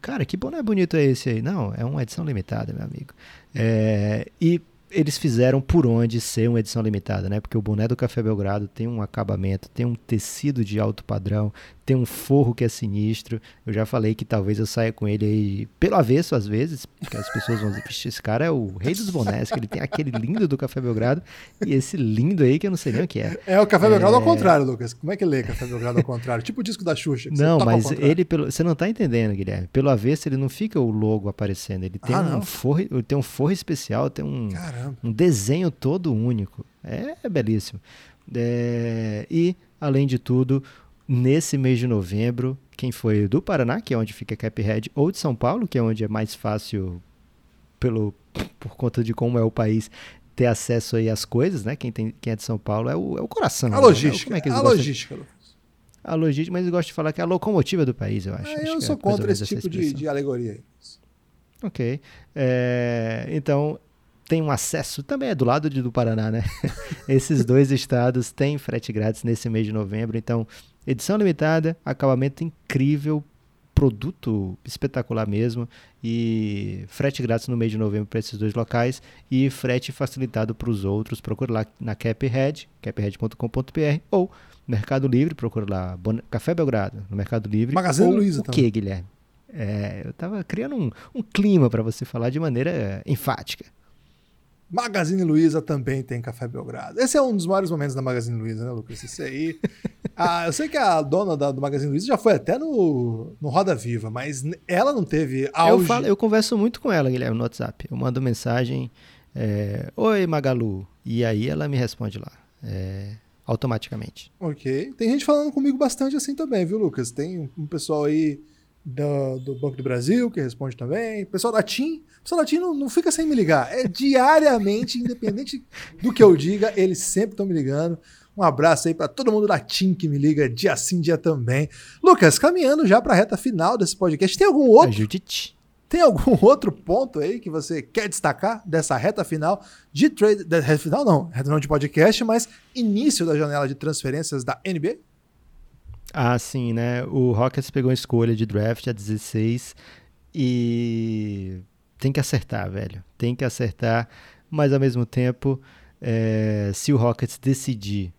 Speaker 3: Cara, que boné bonito é esse aí? Não, é uma edição limitada, meu amigo. É, e eles fizeram por onde ser uma edição limitada, né? Porque o boné do Café Belgrado tem um acabamento, tem um tecido de alto padrão, tem um forro que é sinistro. Eu já falei que talvez eu saia com ele aí pelo avesso às vezes, porque as pessoas vão dizer, esse cara é o rei dos bonés, que ele tem aquele lindo do Café Belgrado e esse lindo aí que eu não sei nem o que é.
Speaker 2: É o Café Belgrado é... ao contrário, Lucas. Como é que lê Café Belgrado ao contrário? tipo o disco da Xuxa.
Speaker 3: não, mas ele, pelo, você não tá entendendo, Guilherme. Pelo avesso ele não fica o logo aparecendo, ele tem, ah, um, forro, ele tem um forro especial, tem um, um desenho todo único. É, é belíssimo. É, e, além de tudo, nesse mês de novembro, quem foi do Paraná, que é onde fica Caphead, ou de São Paulo, que é onde é mais fácil pelo por conta de como é o país ter acesso aí às coisas, né? Quem, tem, quem é de São Paulo é o, é o coração.
Speaker 2: A né? logística. É, é a logística.
Speaker 3: A logística, mas eu gosto de falar que é a locomotiva do país, eu acho. É,
Speaker 2: acho
Speaker 3: eu
Speaker 2: sou contra esse tipo de, de, alegoria.
Speaker 3: Ok. É, então, tem um acesso, também é do lado de, do Paraná, né? Esses dois estados têm frete grátis nesse mês de novembro, então edição limitada, acabamento incrível, produto espetacular mesmo e frete grátis no mês de novembro para esses dois locais e frete facilitado para os outros. Procure lá na Caphead, caphead.com.br ou Mercado Livre, procure lá Café Belgrado no Mercado Livre.
Speaker 2: Magazine Luiza
Speaker 3: o que, Guilherme? É, eu estava criando um, um clima para você falar de maneira enfática.
Speaker 2: Magazine Luiza também tem Café Belgrado. Esse é um dos maiores momentos da Magazine Luiza, né, Lucas? Isso aí. ah, eu sei que a dona da, do Magazine Luiza já foi até no, no Roda Viva, mas ela não teve auge.
Speaker 3: Eu, falo, eu converso muito com ela, Guilherme, no WhatsApp. Eu mando mensagem: é, Oi, Magalu. E aí ela me responde lá. É, automaticamente.
Speaker 2: Ok. Tem gente falando comigo bastante assim também, viu, Lucas? Tem um pessoal aí do, do, Banco do Brasil, que responde também. Pessoal da TIM. Pessoal da TIM não, não fica sem me ligar. É diariamente, independente do que eu diga, eles sempre estão me ligando. Um abraço aí para todo mundo da TIM que me liga dia sim, dia também. Lucas, caminhando já para a reta final desse podcast, tem algum outro? Tem algum outro ponto aí que você quer destacar dessa reta final de trade. Reta final não, reta final de podcast, mas início da janela de transferências da NBA?
Speaker 3: Ah, sim, né? O Rockets pegou a escolha de draft a 16 e tem que acertar, velho. Tem que acertar, mas ao mesmo tempo, é, se o Rockets decidir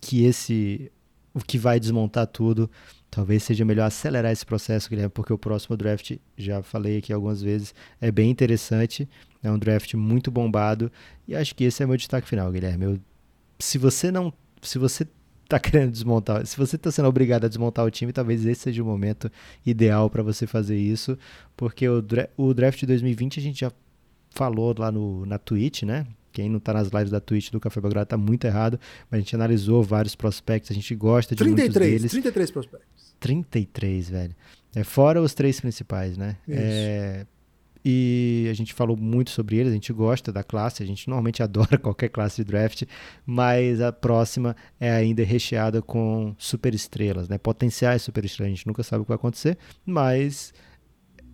Speaker 3: que esse o que vai desmontar tudo, talvez seja melhor acelerar esse processo, Guilherme, porque o próximo draft, já falei aqui algumas vezes, é bem interessante, é um draft muito bombado e acho que esse é meu destaque final, Guilherme. Eu, se você não, se você tá querendo desmontar, se você está sendo obrigado a desmontar o time, talvez esse seja o momento ideal para você fazer isso, porque o, o draft de 2020 a gente já falou lá no, na Twitch, né? Quem não está nas lives da Twitch do Café Belgrado está muito errado, mas a gente analisou vários prospectos, a gente gosta de 33, muitos deles.
Speaker 2: 33 prospectos.
Speaker 3: 33, velho. É, fora os três principais, né? Isso. É, e a gente falou muito sobre eles, a gente gosta da classe, a gente normalmente adora qualquer classe de draft, mas a próxima é ainda recheada com super estrelas, né? Potenciais super estrelas, a gente nunca sabe o que vai acontecer, mas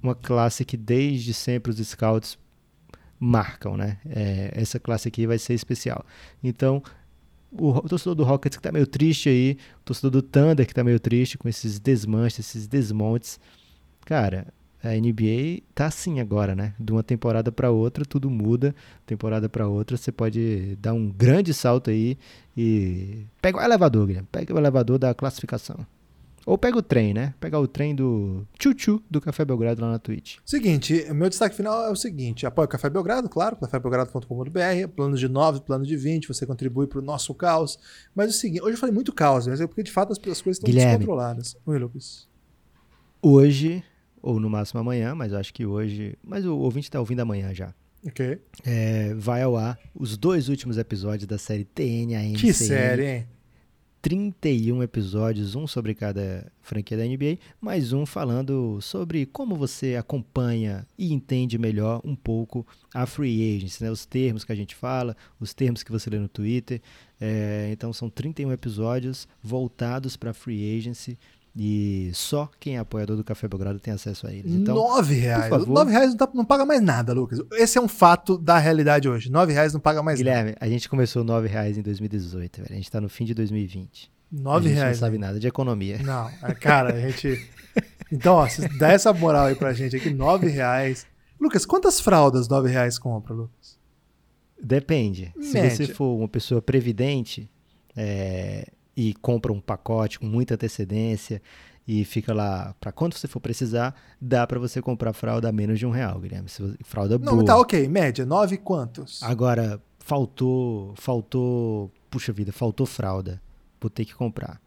Speaker 3: uma classe que desde sempre os scouts marcam, né? É, essa classe aqui vai ser especial. Então, o, o torcedor do Rockets que tá meio triste aí, o torcedor do Thunder que tá meio triste com esses desmanches, esses desmontes. Cara, a NBA tá assim agora, né? De uma temporada para outra, tudo muda. Temporada para outra, você pode dar um grande salto aí e pega o elevador, Guilherme. Pega o elevador da classificação. Ou pega o trem, né? Pegar o trem do Chuchu do Café Belgrado lá na Twitch.
Speaker 2: Seguinte, meu destaque final é o seguinte: apoia o Café Belgrado, claro, cafébelgrado.com.br, plano de 9, plano de 20, você contribui para o nosso caos. Mas é o seguinte, hoje eu falei muito caos, mas é porque de fato as, as coisas estão
Speaker 3: Guilherme.
Speaker 2: descontroladas. Oi, Lucas.
Speaker 3: Hoje, ou no máximo amanhã, mas eu acho que hoje. Mas o ouvinte tá ouvindo amanhã já.
Speaker 2: Ok.
Speaker 3: É, vai ao ar os dois últimos episódios da série TNAM.
Speaker 2: Que série, hein?
Speaker 3: 31 episódios, um sobre cada franquia da NBA, mais um falando sobre como você acompanha e entende melhor um pouco a free agency, né? os termos que a gente fala, os termos que você lê no Twitter. É, então são 31 episódios voltados para free agency e só quem é apoiador do Café Belgrado tem acesso a eles. Então,
Speaker 2: Nove reais.
Speaker 3: por favor.
Speaker 2: Nove reais não, tá- não paga mais nada, Lucas. Esse é um fato da realidade hoje. Nove reais não paga mais
Speaker 3: Guilherme, a gente começou 9 reais em 2018, velho. A gente tá no fim de 2020.
Speaker 2: nada. Nove
Speaker 3: a gente
Speaker 2: reais.
Speaker 3: não sabe
Speaker 2: né?
Speaker 3: nada de economia.
Speaker 2: Não, é, cara, a gente. Então, ó, se dá essa moral aí pra gente aqui, nove reais. Lucas, quantas fraldas nove reais compra, Lucas?
Speaker 3: Depende. Se
Speaker 2: Média.
Speaker 3: você for uma pessoa previdente é, e compra um pacote com muita antecedência e fica lá para quando você for precisar, dá para você comprar fralda a menos de um real, Guilherme. Fralda
Speaker 2: Não,
Speaker 3: boa.
Speaker 2: tá ok, média, nove quantos?
Speaker 3: Agora, faltou, faltou, puxa vida, faltou fralda. Vou ter que comprar.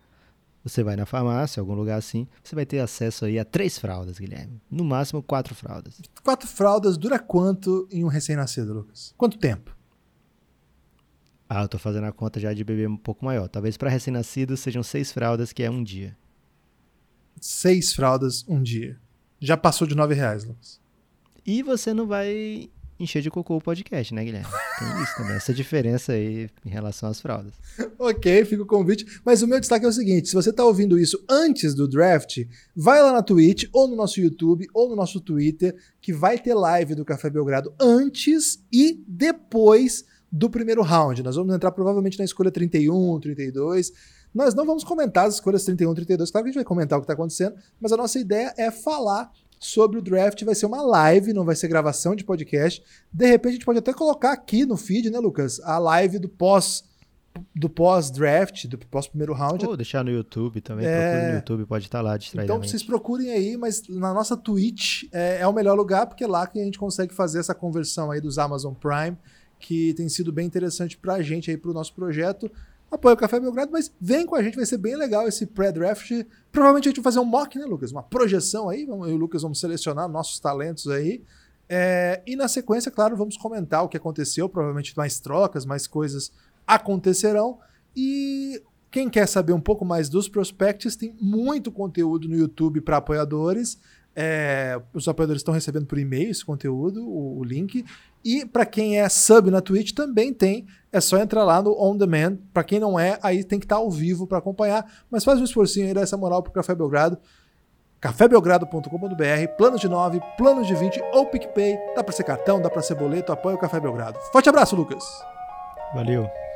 Speaker 3: Você vai na farmácia, algum lugar assim, você vai ter acesso aí a três fraldas, Guilherme. No máximo quatro fraldas.
Speaker 2: Quatro fraldas dura quanto em um recém-nascido, Lucas? Quanto tempo?
Speaker 3: Ah, eu tô fazendo a conta já de bebê um pouco maior. Talvez para recém-nascido sejam seis fraldas, que é um dia.
Speaker 2: Seis fraldas um dia. Já passou de nove reais, Lucas.
Speaker 3: E você não vai encher de cocô o podcast, né, Guilherme? Tem isso também, essa diferença aí em relação às fraldas.
Speaker 2: Ok, fica o convite. Mas o meu destaque é o seguinte: se você está ouvindo isso antes do draft, vai lá na Twitch, ou no nosso YouTube, ou no nosso Twitter, que vai ter live do Café Belgrado antes e depois do primeiro round. Nós vamos entrar provavelmente na escolha 31, 32. Nós não vamos comentar as escolhas 31, 32. Claro que a gente vai comentar o que está acontecendo, mas a nossa ideia é falar sobre o draft. Vai ser uma live, não vai ser gravação de podcast. De repente, a gente pode até colocar aqui no feed, né, Lucas? A live do pós do pós-draft, do pós-primeiro round.
Speaker 3: Ou deixar no YouTube também,
Speaker 2: É.
Speaker 3: procura no YouTube, pode estar lá
Speaker 2: Então
Speaker 3: distraidamente.
Speaker 2: vocês procurem aí, mas na nossa Twitch é, é o melhor lugar, porque é lá que a gente consegue fazer essa conversão aí dos Amazon Prime, que tem sido bem interessante pra gente aí, pro nosso projeto. Apoia o Café Belgrado, mas vem com a gente, vai ser bem legal esse pré-draft. Provavelmente a gente vai fazer um mock, né, Lucas? Uma projeção aí, eu e o Lucas vamos selecionar nossos talentos aí. É, e na sequência, claro, vamos comentar o que aconteceu, provavelmente mais trocas, mais coisas acontecerão. E quem quer saber um pouco mais dos prospects, tem muito conteúdo no YouTube para apoiadores. É, os apoiadores estão recebendo por e-mail esse conteúdo, o, o link. E para quem é sub na Twitch também tem. É só entrar lá no On Demand. Para quem não é, aí tem que estar ao vivo para acompanhar. Mas faz um esforcinho aí, dá essa moral pro Café Belgrado. cafébelgrado.com.br, planos de 9, planos de 20 ou PicPay. Dá para ser cartão, dá para ser boleto, apoia o Café Belgrado. Forte abraço, Lucas!
Speaker 3: Valeu.